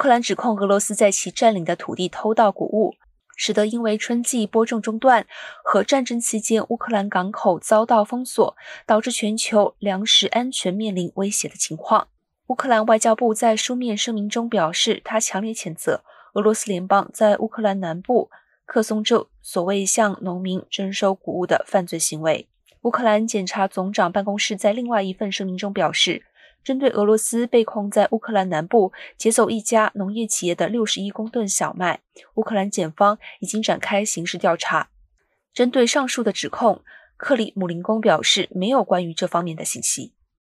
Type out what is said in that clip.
乌克兰指控俄罗斯在其占领的土地偷盗谷物，使得因为春季播种中断和战争期间乌克兰港口遭到封锁，导致全球粮食安全面临威胁的情况。乌克兰外交部在书面声明中表示，他强烈谴责俄罗斯联邦在乌克兰南部克松州所谓向农民征收谷物的犯罪行为。乌克兰检察总长办公室在另外一份声明中表示。针对俄罗斯被控在乌克兰南部劫走一家农业企业的六十一公吨小麦，乌克兰检方已经展开刑事调查。针对上述的指控，克里姆林宫表示没有关于这方面的信息。